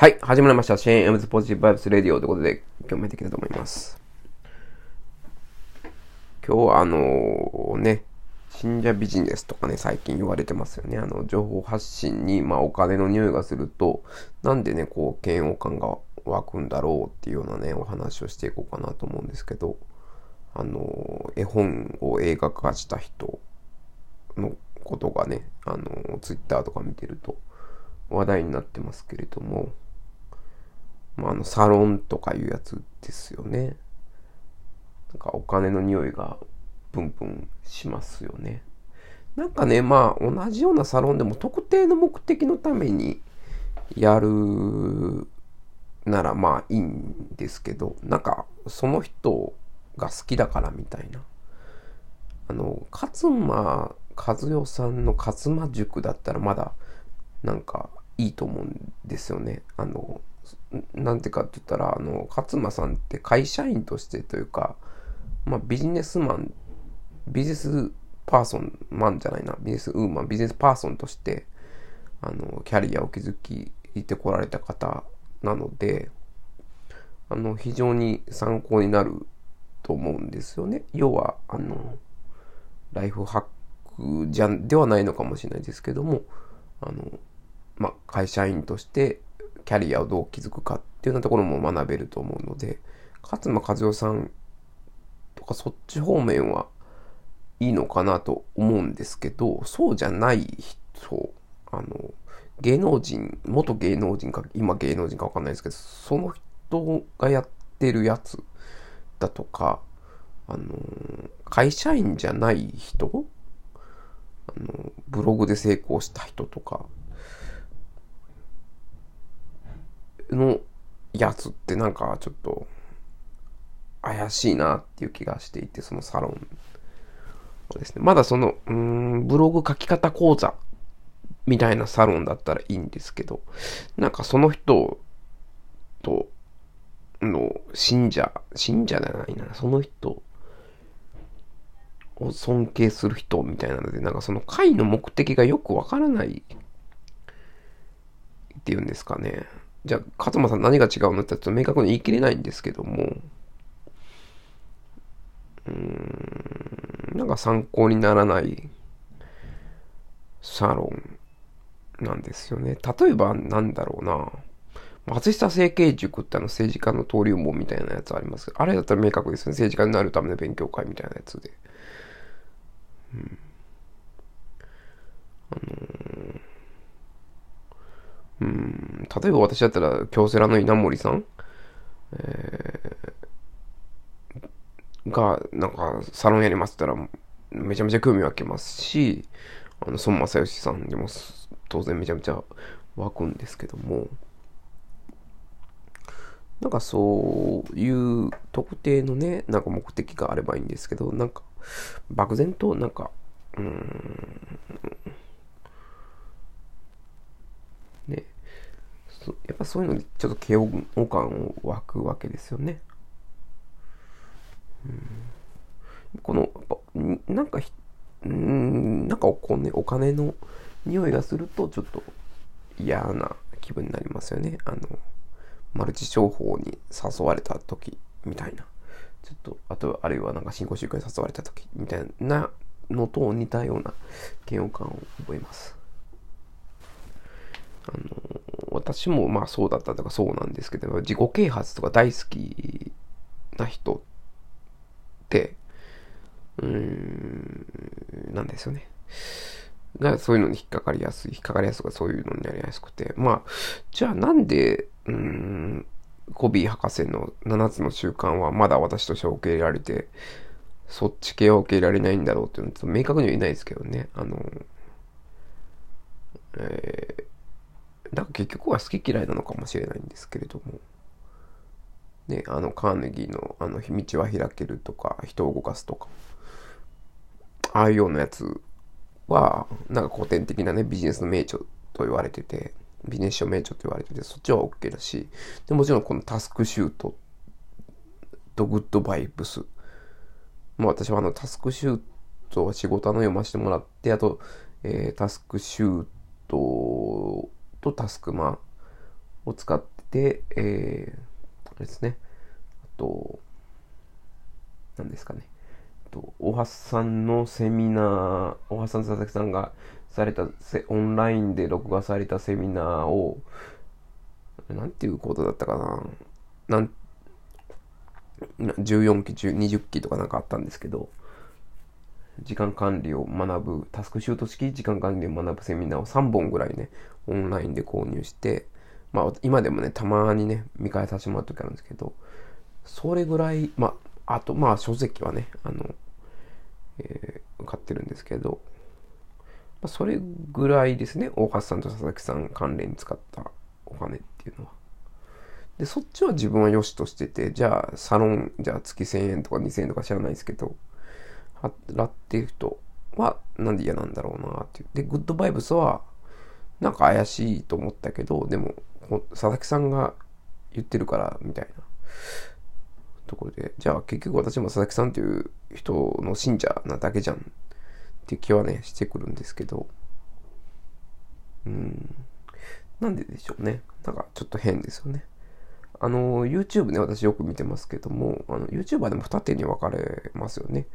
はい、始まりました。シェーン・エムズ・ポジティブ・バイブス・レディオということで、今日もやっていきたいと思います。今日はあのね、信者ビジネスとかね、最近言われてますよね。あの、情報発信に、まあ、お金の匂いがすると、なんでね、こう、嫌悪感が湧くんだろうっていうようなね、お話をしていこうかなと思うんですけど、あの、絵本を映画化した人のことがね、あの、ツイッターとか見てると話題になってますけれども、まあ、あの、サロンとかいうやつですよね。なんかお金の匂いがプンプンしますよね。なんかね、まあ、同じようなサロンでも特定の目的のためにやるならまあいいんですけど、なんかその人が好きだからみたいな。あの、勝間和代さんの勝間塾だったらまだなんかいいと思うんですよね。あの、なんてかって言ったら、あの、勝間さんって会社員としてというか、まあビジネスマン、ビジネスパーソン、マンじゃないな、ビジネスウーマン、ビジネスパーソンとして、あの、キャリアを築き、いてこられた方なので、あの、非常に参考になると思うんですよね。要は、あの、ライフハックじゃ、ではないのかもしれないですけども、あの、まあ、会社員としてキャリアをどう築くかっていうようなところも学べると思うので、勝間和代さんとかそっち方面はいいのかなと思うんですけど、そうじゃない人、あの、芸能人、元芸能人か、今芸能人かわかんないですけど、その人がやってるやつだとか、あの、会社員じゃない人あの、ブログで成功した人とか、のやつってなんかちょっと怪しいなっていう気がしていて、そのサロンですね。まだその、うん、ブログ書き方講座みたいなサロンだったらいいんですけど、なんかその人との信者、信者じゃないな、その人を尊敬する人みたいなので、なんかその会の目的がよくわからないっていうんですかね。じゃあ、勝間さん何が違うのって言明確に言い切れないんですけども、うーん、なんか参考にならないサロンなんですよね。例えば、なんだろうな。松下政経塾ってあの政治家の登竜門みたいなやつありますあれだったら明確ですね。政治家になるための勉強会みたいなやつで。うん。あのーうん、例えば私だったら、京セラの稲森さん、えー、が、なんか、サロンやりますって言ったら、めちゃめちゃ興味湧きますし、あの、孫正義さんでも、当然めちゃめちゃ湧くんですけども、なんかそういう特定のね、なんか目的があればいいんですけど、なんか、漠然となんか、うん、ね、やっぱそういうのにちょっと嫌悪感を湧くわけですよね。うん、この、なんか、うん、なんかお金お金の匂いがするとちょっと嫌な気分になりますよね。あの、マルチ商法に誘われた時みたいな。ちょっと、あと、あるいはなんか新興宗教に誘われた時みたいなのと似たような嫌悪感を覚えます。あの、私もまあそうだったとかそうなんですけど、自己啓発とか大好きな人って、うーん、なんですよね。が、そういうのに引っかかりやすい、引っかかりやすいとかそういうのになりやすくて、まあ、じゃあなんで、うん、コビー博士の7つの習慣はまだ私としては受け入れられて、そっち系は受け入れられないんだろうっていうのは明確には言えないですけどね。あの、えーだか結局は好き嫌いなのかもしれないんですけれども。ね、あの、カーネギーの、あの、道は開けるとか、人を動かすとか、ああいうようなやつは、なんか古典的なね、ビジネスの名著と言われてて、ビジネス書名著と言われてて、そっちは OK だし、でもちろんこのタスクシュートとグッドバイブス。もう私はあのタスクシュートは仕事の読ませてもらって、あと、えー、タスクシュートとタスクマを使って、えー、あれですね。あと、何ですかね。と、大橋さんのセミナー、大橋さん佐々木さんがされた、オンラインで録画されたセミナーを、なんていうことだったかな。なん、14期、20期とかなんかあったんですけど、時間管理を学ぶ、タスクシュート式時間管理を学ぶセミナーを3本ぐらいね、オンラインで購入して、まあ今でもね、たまにね、見返させてもらう時あるんですけど、それぐらい、まあ、あと、まあ書籍はね、あの、えー、買ってるんですけど、まあ、それぐらいですね、大橋さんと佐々木さん関連に使ったお金っていうのは。で、そっちは自分は良しとしてて、じゃあ、サロン、じゃあ月1000円とか2000円とか知らないですけど、払っていく人はなんで嫌なんだろうなっていう。で、グッドバイブスは、なんか怪しいと思ったけど、でも、佐々木さんが言ってるから、みたいなところで、じゃあ結局私も佐々木さんという人の信者なだけじゃんっていう気はね、してくるんですけど、うん、なんででしょうね。なんかちょっと変ですよね。あの、YouTube ね、私よく見てますけども、あの、YouTuber でも二手に分かれますよね。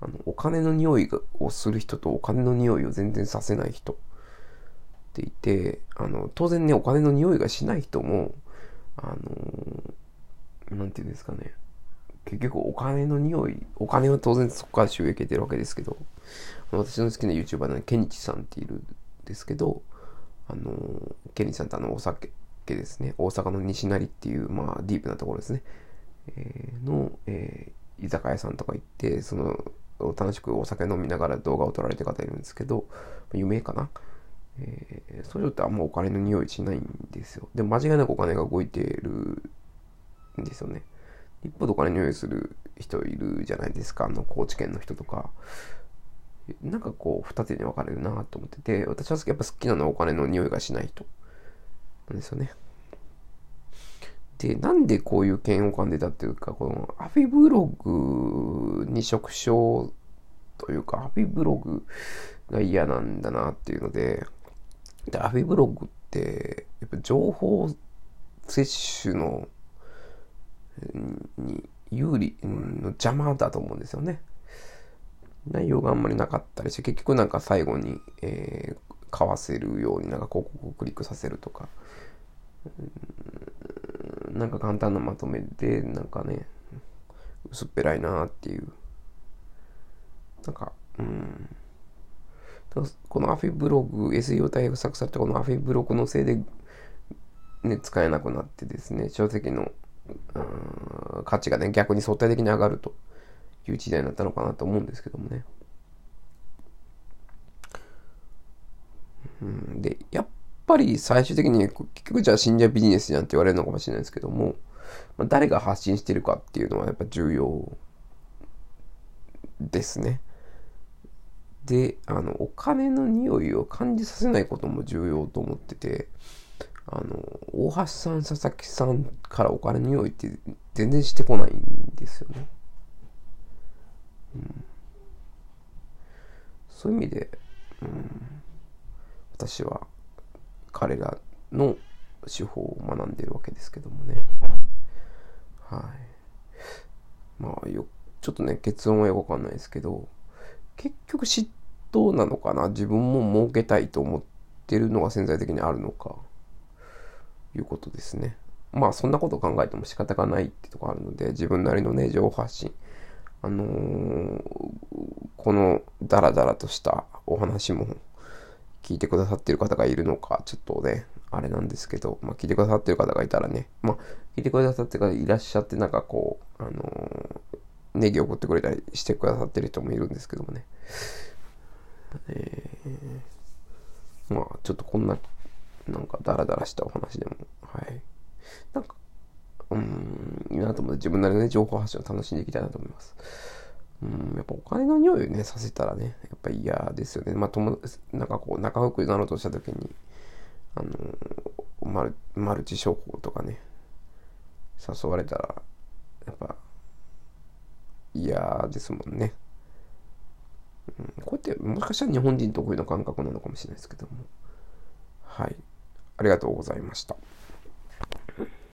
あの、お金の匂いをする人とお金の匂いを全然させない人っていて、あの、当然ね、お金の匂いがしない人も、あの、なんていうんですかね。結局お金の匂い、お金は当然そこから収益得てるわけですけど、私の好きな YouTuber のケニチさんっているんですけど、あの、ケニチさんってあの、お酒ですね。大阪の西成っていう、まあ、ディープなところですね。えー、の、えー、居酒屋さんとか行って、その、楽しくお酒飲みながら動画を撮られてる方いるんですけど、有名かな？えー、そういう人ってあんまお金の匂いしないんですよ。でも間違いなくお金が動いてるんですよね。一方でお金の匂いする人いるじゃないですか。あの、高知県の人とか。なんかこう、二手に分かれるなと思ってて、私はやっぱ好きなのはお金の匂いがしない人なんですよね。で、なんでこういう嫌悪感出たっていうか、このアフィブログに触傷というか、アフィブログが嫌なんだなっていうので、で、アフィブログって、やっぱ情報摂取の、に有利の邪魔だと思うんですよね。内容があんまりなかったりして、結局なんか最後に、えー、買わせるようになんか広告をクリックさせるとか、なんか簡単なまとめで、なんかね、薄っぺらいなっていう。なんか、うん。このアフィブログ、SEO 対策されたこのアフィブログのせいで、ね、使えなくなってですね、書籍の、価値がね、逆に相対的に上がるという時代になったのかなと思うんですけどもね。うん、で、やっぱり最終的に結局じゃあ信者ビジネスじゃんって言われるのかもしれないですけども、まあ、誰が発信してるかっていうのはやっぱ重要ですね。で、あの、お金の匂いを感じさせないことも重要と思ってて、あの、大橋さん、佐々木さんからお金の匂いって全然してこないんですよね。うん、そういう意味で、うん、私は彼らの手法を学んでるわけですけどもね。はい。まあよ、ちょっとね、結論はよくわかんないですけど、結局嫉妬なのかな？自分も儲けたいと思ってるのが潜在的にあるのか、いうことですね。まあそんなこと考えても仕方がないってとこあるので、自分なりのね、情報発信。あのー、このダラダラとしたお話も聞いてくださってる方がいるのか、ちょっとね、あれなんですけど、まあ、聞いてくださってる方がいたらね、まあ、聞いてくださってる方いらっしゃって、なんかこう、あのー、ネギを送ってくれたりしてくださってる人もいるんですけどもね。えー、まあ、ちょっとこんな、なんかダラダラしたお話でも、はい。なんか、うん、いいなと思って自分なりのね、情報発信を楽しんでいきたいなと思います。うん、やっぱお金の匂いをね、させたらね、やっぱ嫌ですよね。まあ、友なんかこう、仲良くなろうとした時に、あのマル、マルチ商法とかね、誘われたら、やっぱ、嫌ですもんね。うん、こうやって、もしかしたら日本人得意の感覚なのかもしれないですけども。はい。ありがとうございました。